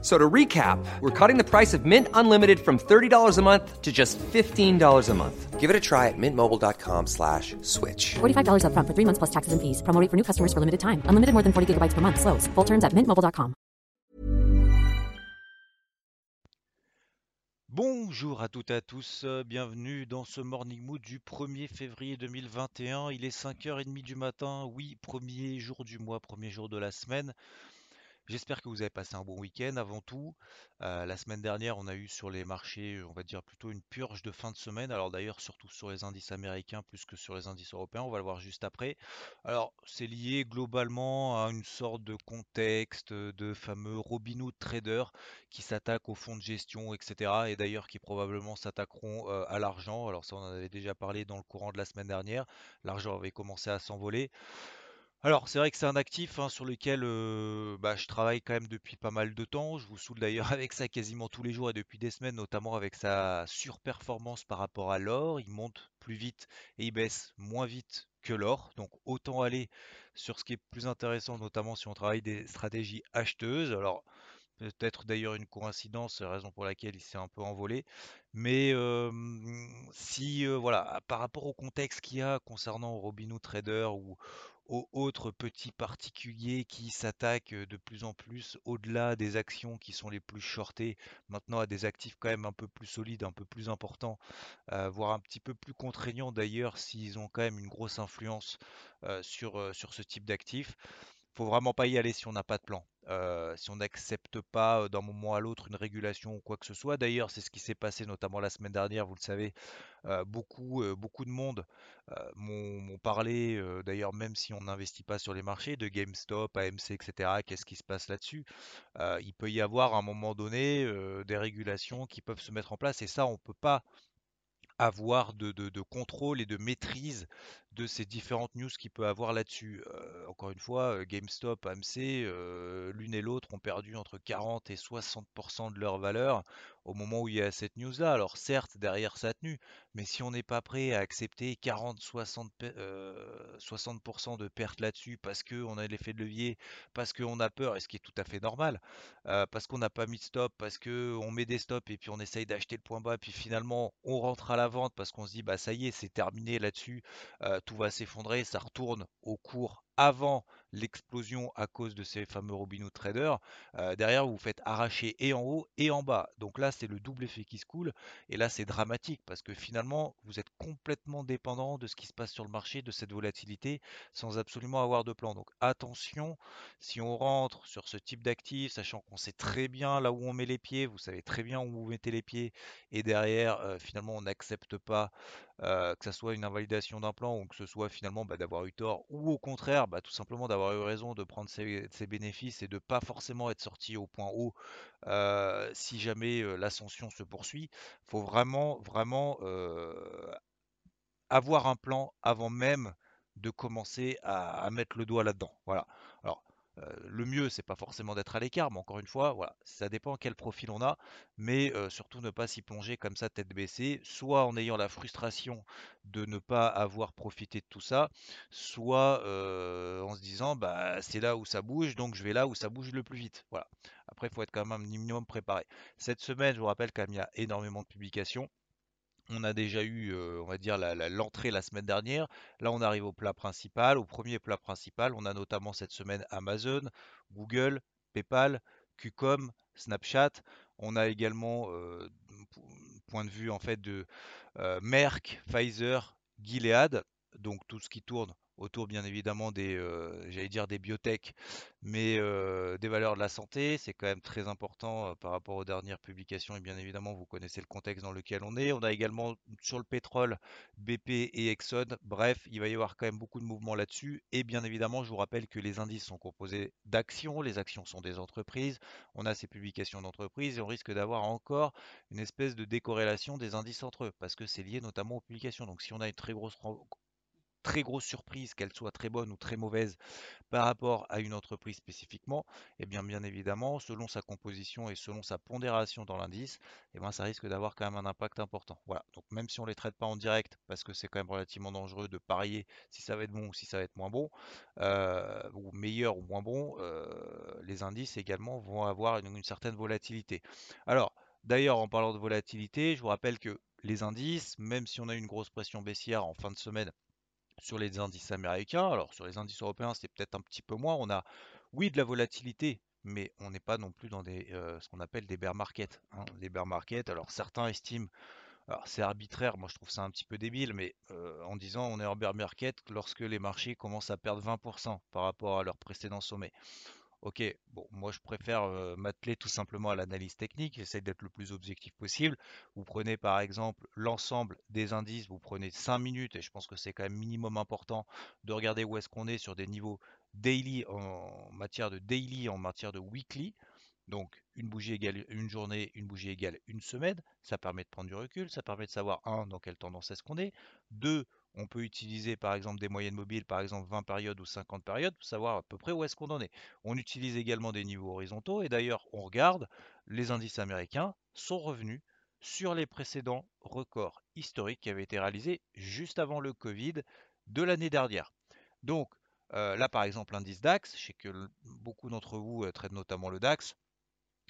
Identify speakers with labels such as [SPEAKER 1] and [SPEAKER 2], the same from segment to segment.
[SPEAKER 1] So to recap, we're cutting the price of Mint Unlimited from $30 a month to just $15 a month.
[SPEAKER 2] Give it a try at mintmobile.com slash switch.
[SPEAKER 3] $45 upfront for three months plus taxes and fees. Promo rate for new customers for limited time. Unlimited more than 40 gigabytes per month. Slows. Full terms at mintmobile.com.
[SPEAKER 4] Bonjour à toutes et à tous, bienvenue dans ce Morning Mood du 1er février 2021. Il est 5h30 du matin, oui, premier jour du mois, premier jour de la semaine. J'espère que vous avez passé un bon week-end avant tout. Euh, la semaine dernière, on a eu sur les marchés, on va dire plutôt une purge de fin de semaine. Alors d'ailleurs, surtout sur les indices américains plus que sur les indices européens, on va le voir juste après. Alors c'est lié globalement à une sorte de contexte de fameux Robinhood traders qui s'attaquent aux fonds de gestion, etc. Et d'ailleurs qui probablement s'attaqueront euh, à l'argent. Alors ça, on en avait déjà parlé dans le courant de la semaine dernière. L'argent avait commencé à s'envoler. Alors, c'est vrai que c'est un actif hein, sur lequel bah, je travaille quand même depuis pas mal de temps. Je vous saoule d'ailleurs avec ça quasiment tous les jours et depuis des semaines, notamment avec sa surperformance par rapport à l'or. Il monte plus vite et il baisse moins vite que l'or. Donc, autant aller sur ce qui est plus intéressant, notamment si on travaille des stratégies acheteuses. Alors, peut-être d'ailleurs une coïncidence, raison pour laquelle il s'est un peu envolé. Mais si, voilà, par rapport au contexte qu'il y a concernant Robinhood Trader ou aux autres petits particuliers qui s'attaquent de plus en plus au-delà des actions qui sont les plus shortées, maintenant à des actifs quand même un peu plus solides, un peu plus importants, voire un petit peu plus contraignants d'ailleurs s'ils ont quand même une grosse influence sur, sur ce type d'actifs. Faut vraiment pas y aller si on n'a pas de plan. si on n'accepte pas d'un moment à l'autre une régulation ou quoi que ce soit. D'ailleurs, c'est ce qui s'est passé notamment la semaine dernière, vous le savez, beaucoup, beaucoup de monde m'ont parlé, d'ailleurs même si on n'investit pas sur les marchés, de GameStop, AMC, etc. Qu'est-ce qui se passe là-dessus? Il peut y avoir à un moment donné des régulations qui peuvent se mettre en place et ça, on ne peut pas avoir de, contrôle et de maîtrise de ces différentes news qu'il peut avoir là-dessus. encore une fois, GameStop, AMC, l'une et l'autre ont perdu entre 40 et 60% de leur valeur au moment où il y a cette news-là. Alors certes, derrière ça a tenu, mais si on n'est pas prêt à accepter 40-60% euh, de pertes là-dessus parce qu'on a l'effet de levier, parce qu'on a peur, et ce qui est tout à fait normal, euh, parce qu'on n'a pas mis de stop, parce qu'on met des stops et puis on essaye d'acheter le point bas, puis finalement on rentre à la vente parce qu'on se dit bah ça y est, c'est terminé là-dessus, euh, tout va s'effondrer, ça retourne au cours avant l'explosion à cause de ces fameux Robinhood traders, euh, derrière vous, vous faites arracher et en haut et en bas. Donc là, c'est le double effet qui se coule. Et là, c'est dramatique parce que finalement, vous êtes complètement dépendant de ce qui se passe sur le marché, de cette volatilité, sans absolument avoir de plan. Donc attention, si on rentre sur ce type d'actifs, sachant qu'on sait très bien là où on met les pieds, vous savez très bien où vous mettez les pieds, et derrière, euh, finalement, on n'accepte pas euh, que ce soit une invalidation d'un plan ou que ce soit finalement bah, d'avoir eu tort, ou au contraire, bah, tout simplement d'avoir eu raison de prendre ses, bénéfices et de pas forcément être sorti au point haut si jamais l'ascension se poursuit. Il faut vraiment, vraiment avoir un plan avant même de commencer à, à mettre le doigt là-dedans. Voilà. Alors, le mieux, c'est pas forcément d'être à l'écart, mais encore une fois, voilà, ça dépend quel profil on a, mais euh, surtout ne pas s'y plonger comme ça tête baissée, soit en ayant la frustration de ne pas avoir profité de tout ça, soit euh, en se disant bah c'est là où ça bouge, donc je vais là où ça bouge le plus vite. Voilà. Après, il faut être quand même un minimum préparé. Cette semaine, je vous rappelle quand même, il y a énormément de publications. On a déjà eu, on va dire, l'entrée la, semaine dernière. Là, on arrive au plat principal, au premier plat principal. On a notamment cette semaine Amazon, Google, PayPal, QCOM, Snapchat. On a également, point de vue en fait de Merck, Pfizer, Gilead, donc tout ce qui tourne autour bien évidemment des, euh, j'allais dire des biotech, mais euh, des valeurs de la santé. C'est quand même très important euh, par rapport aux dernières publications et bien évidemment vous connaissez le contexte dans lequel on est. On a également sur le pétrole BP et Exxon. Bref, il va y avoir quand même beaucoup de mouvements là-dessus. Et bien évidemment, je vous rappelle que les indices sont composés d'actions. Les actions sont des entreprises. On a ces publications d'entreprises et on risque d'avoir encore une espèce de décorrélation des indices entre eux parce que c'est lié notamment aux publications. Donc si on a une très grosse très grosse surprise, qu'elle soit très bonne ou très mauvaise par rapport à une entreprise spécifiquement, eh bien bien évidemment, selon sa composition et selon sa pondération dans l'indice, eh bien ça risque d'avoir quand même un impact important. Voilà, donc même si on ne les traite pas en direct, parce que c'est quand même relativement dangereux de parier si ça va être bon ou si ça va être moins bon, euh, ou meilleur ou moins bon, euh, les indices également vont avoir une, une certaine volatilité. Alors, d'ailleurs, en parlant de volatilité, je vous rappelle que les indices, même si on a une grosse pression baissière en fin de semaine, sur les indices américains. Alors sur les indices européens, c'est peut-être un petit peu moins. On a, oui, de la volatilité, mais on n'est pas non plus dans euh, ce qu'on appelle des bear markets. Hein. Bear markets, alors certains estiment, c'est arbitraire, moi je trouve ça un petit peu débile, mais euh, en disant on est en bear market lorsque les marchés commencent à perdre 20% par rapport à leur précédent sommet. Ok, bon, moi je préfère m'atteler tout simplement à l'analyse technique, j'essaie d'être le plus objectif possible. Vous prenez par exemple l'ensemble des indices, vous prenez 5 minutes, et je pense que c'est quand même minimum important de regarder où est-ce qu'on est sur des niveaux daily en matière de daily, en matière de weekly. Donc une bougie égale une journée, une bougie égale une semaine, ça permet de prendre du recul, ça permet de savoir, un, dans quelle tendance est-ce qu'on est, deux, on peut utiliser par exemple des moyennes mobiles, par exemple 20 périodes ou 50 périodes, pour savoir à peu près où est-ce qu'on en est. On utilise également des niveaux horizontaux et d'ailleurs on regarde, les indices américains sont revenus sur les précédents records historiques qui avaient été réalisés juste avant le Covid de l'année dernière. Donc euh, là par exemple l'indice DAX, je sais que beaucoup d'entre vous euh, traitent notamment le DAX,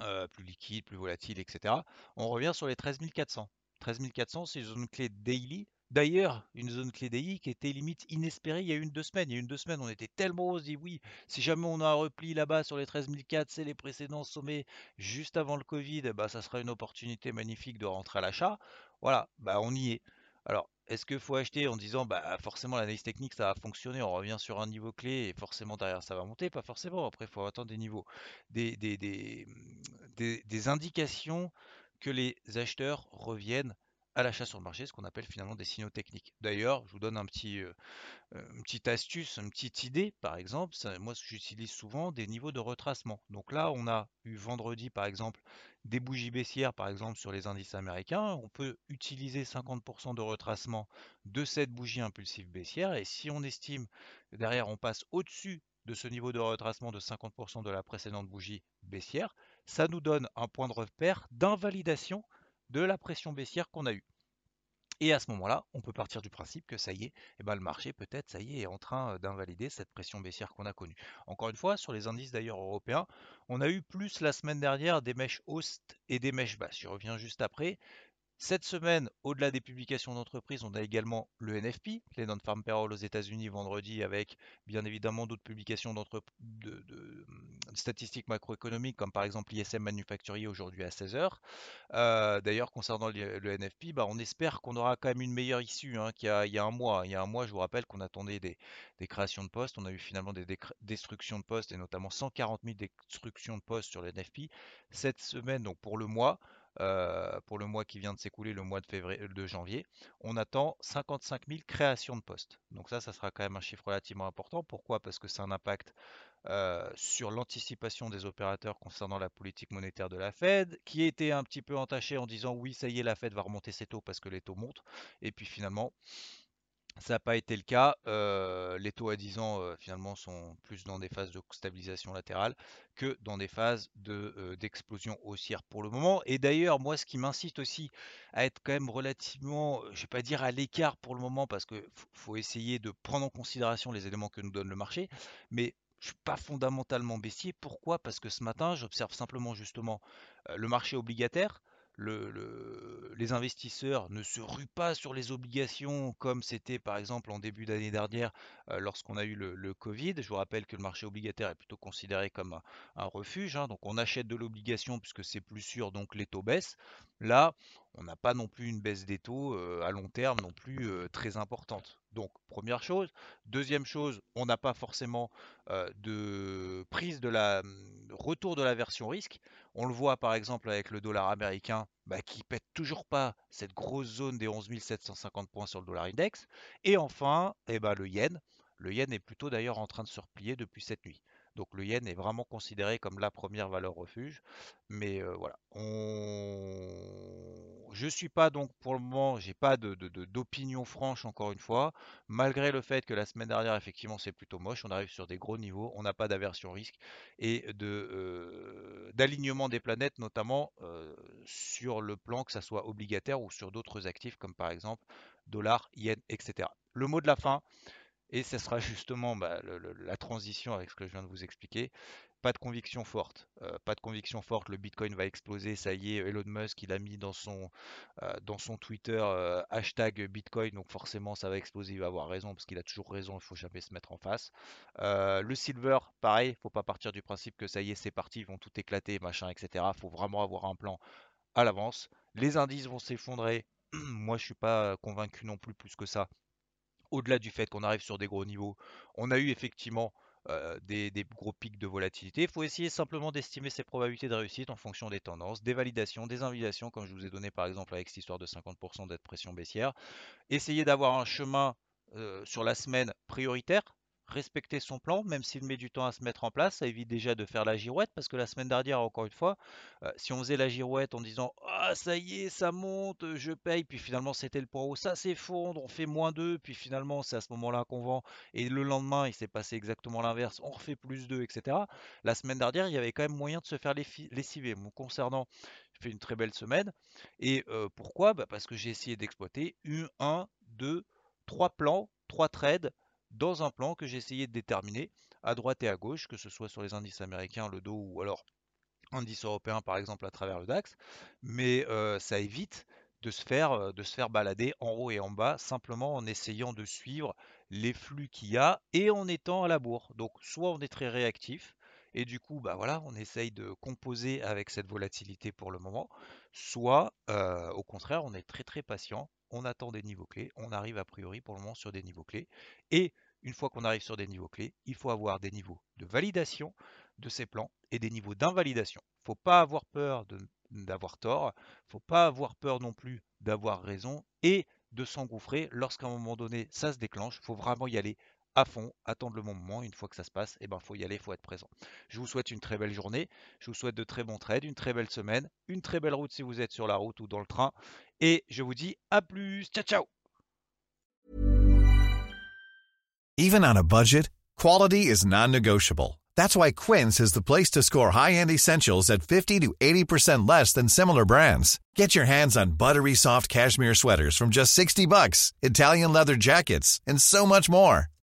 [SPEAKER 4] euh, plus liquide, plus volatile, etc. On revient sur les 13 400. 13 400, c'est une clé daily D'ailleurs, une zone clé DI qui était limite inespérée il y a une deux semaines. Il y a une deux semaines, on était tellement on se dit oui, si jamais on a un repli là-bas sur les 13004, c'est les précédents sommets juste avant le Covid, bah, ça sera une opportunité magnifique de rentrer à l'achat. Voilà, bah on y est. Alors, est-ce qu'il faut acheter en disant bah forcément l'analyse technique ça va fonctionner, on revient sur un niveau clé et forcément derrière ça va monter? Pas forcément, après il faut attendre des niveaux, des indications que les acheteurs reviennent à l'achat sur le marché, ce qu'on appelle finalement des signaux techniques. D'ailleurs, je vous donne un petit, euh, euh, une petite astuce, une petite idée, par exemple, moi j'utilise souvent des niveaux de retracement. Donc là, on a eu vendredi, par exemple, des bougies baissières, par exemple, sur les indices américains. On peut utiliser 50% de retracement de cette bougie impulsive baissière. Et si on estime derrière, on passe au-dessus de ce niveau de retracement de 50% de la précédente bougie baissière, ça nous donne un point de repère d'invalidation de la pression baissière qu'on a eue. Et à ce moment-là, on peut partir du principe que ça y est, eh ben le marché peut-être, ça y est, est en train d'invalider cette pression baissière qu'on a connue. Encore une fois, sur les indices d'ailleurs européens, on a eu plus la semaine dernière des mèches hausses et des mèches basses. Je reviens juste après. Cette semaine, au-delà des publications d'entreprises, on a également le NFP, les non-farm payroll aux États-Unis vendredi, avec bien évidemment d'autres publications de, de, statistiques macroéconomiques, comme par exemple l'ISM manufacturier aujourd'hui à 16h. Euh, d'ailleurs, concernant le, NFP, bah, on espère qu'on aura quand même une meilleure issue hein, qu'il y, a un mois. Il y a un mois, je vous rappelle qu'on attendait des, créations de postes. On a eu finalement des destructions de postes, et notamment 140 000 destructions de postes sur le NFP. Cette semaine, donc pour le mois, euh, pour le mois qui vient de s'écouler, le mois de, février, euh, de janvier, on attend 55 000 créations de postes. Donc ça, ça sera quand même un chiffre relativement important. Pourquoi? Parce que c'est un impact euh, sur l'anticipation des opérateurs concernant la politique monétaire de la Fed, qui était un petit peu entaché en disant oui, ça y est, la Fed va remonter ses taux parce que les taux montent. Et puis finalement, ça n'a pas été le cas. Les taux à 10 ans, finalement, sont plus dans des phases de stabilisation latérale que dans des phases d'explosion haussière pour le moment. Et d'ailleurs, moi, ce qui m'incite aussi à être quand même relativement, je vais pas dire à l'écart pour le moment, parce qu'il faut essayer de prendre en considération les éléments que nous donne le marché, mais je suis pas fondamentalement baissier. Pourquoi? Parce que ce matin, j'observe simplement justement le marché obligataire les investisseurs ne se ruent pas sur les obligations comme c'était par exemple en début d'année dernière euh, lorsqu'on a eu le, Covid. Je vous rappelle que le marché obligataire est plutôt considéré comme un, refuge. Hein. donc on achète de l'obligation puisque c'est plus sûr, donc les taux baissent. Là, on n'a pas non plus une baisse des taux euh, à long terme non plus euh, très importante. Donc première chose. Deuxième chose, on n'a pas forcément de prise de la retour de la version risque. On le voit par exemple avec le dollar américain bah, qui pète toujours pas cette grosse zone des 11 750 points sur le dollar index. Et enfin, eh ben, le yen. Le yen est plutôt d'ailleurs en train de se replier depuis cette nuit. Donc le yen est vraiment considéré comme la première valeur refuge. Mais euh, voilà, je suis pas donc pour le moment, j'ai pas d'opinion franche encore une fois, malgré le fait que la semaine dernière effectivement c'est plutôt moche, on arrive sur des gros niveaux, on n'a pas d'aversion risque et d'alignement des planètes notamment sur le plan que ça soit obligataire ou sur d'autres actifs comme par exemple dollar, yen, etc. Le mot de la fin, et ce sera justement bah, la transition avec ce que je viens de vous expliquer. Pas de conviction forte. euh, pas de conviction forte. Le Bitcoin va exploser. Ça y est, Elon Musk, il a mis dans son, euh, dans son Twitter euh, hashtag Bitcoin. Donc forcément, ça va exploser. Il va avoir raison parce qu'il a toujours raison. Il faut jamais se mettre en face. Le Silver, pareil. Faut pas partir du principe que ça y est, c'est parti. Ils vont tout éclater, machin, etc. Faut vraiment avoir un plan à l'avance. Les indices vont s'effondrer. Moi, je suis pas convaincu non plus plus que ça au-delà du fait qu'on arrive sur des gros niveaux, on a eu effectivement euh, des, gros pics de volatilité. Il faut essayer simplement d'estimer ses probabilités de réussite en fonction des tendances, des validations, des invalidations, comme je vous ai donné par exemple avec cette histoire de 50% d'être pression baissière. Essayez d'avoir un chemin euh, sur la semaine prioritaire, respecter son plan, même s'il met du temps à se mettre en place, ça évite déjà de faire la girouette, parce que la semaine dernière, encore une fois, euh, si on faisait la girouette en disant Ah, ça y est, ça monte, je paye, puis finalement c'était le point haut, ça s'effondre, on fait moins 2, puis finalement c'est à ce moment-là qu'on vend, et le lendemain il s'est passé exactement l'inverse, on refait plus 2, etc. La semaine dernière, il y avait quand même moyen de se faire lessiver. Mon concernant, j'ai fait une très belle semaine, et euh, pourquoi? Bah Parce que j'ai essayé d'exploiter une, un, deux, trois plans, trois trades dans un plan que j'ai essayé de déterminer à droite et à gauche, que ce soit sur les indices américains, le dos ou alors indice européen par exemple à travers le DAX, mais euh, ça évite de se, faire, euh, de se faire balader en haut et en bas simplement en essayant de suivre les flux qu'il y a et en étant à la bourre. Donc soit on est très réactif et du coup bah voilà on essaye de composer avec cette volatilité pour le moment, soit euh, au contraire on est très très patient, on attend des niveaux clés, on arrive a priori pour le moment sur des niveaux clés et une fois qu'on arrive sur des niveaux clés, il faut avoir des niveaux de validation de ces plans et des niveaux d'invalidation. Faut pas avoir peur d'avoir tort, faut pas avoir peur non plus d'avoir raison et de s'engouffrer lorsqu'à un moment donné ça se déclenche. Faut vraiment y aller à fond, attendre le bon moment. Une fois que ça se passe, et eh ben faut y aller, faut être présent. Je vous souhaite une très belle journée, je vous souhaite de très bons trades, une très belle semaine, une très belle route si vous êtes sur la route ou dans le train, et je vous dis à plus. Ciao ciao.
[SPEAKER 5] Even on a budget, quality is non-negotiable. That's why Quince is the place to score high-end essentials at 50 to 80% less than similar brands. Get your hands on buttery soft cashmere sweaters from just 60 bucks, Italian leather jackets, and so much more.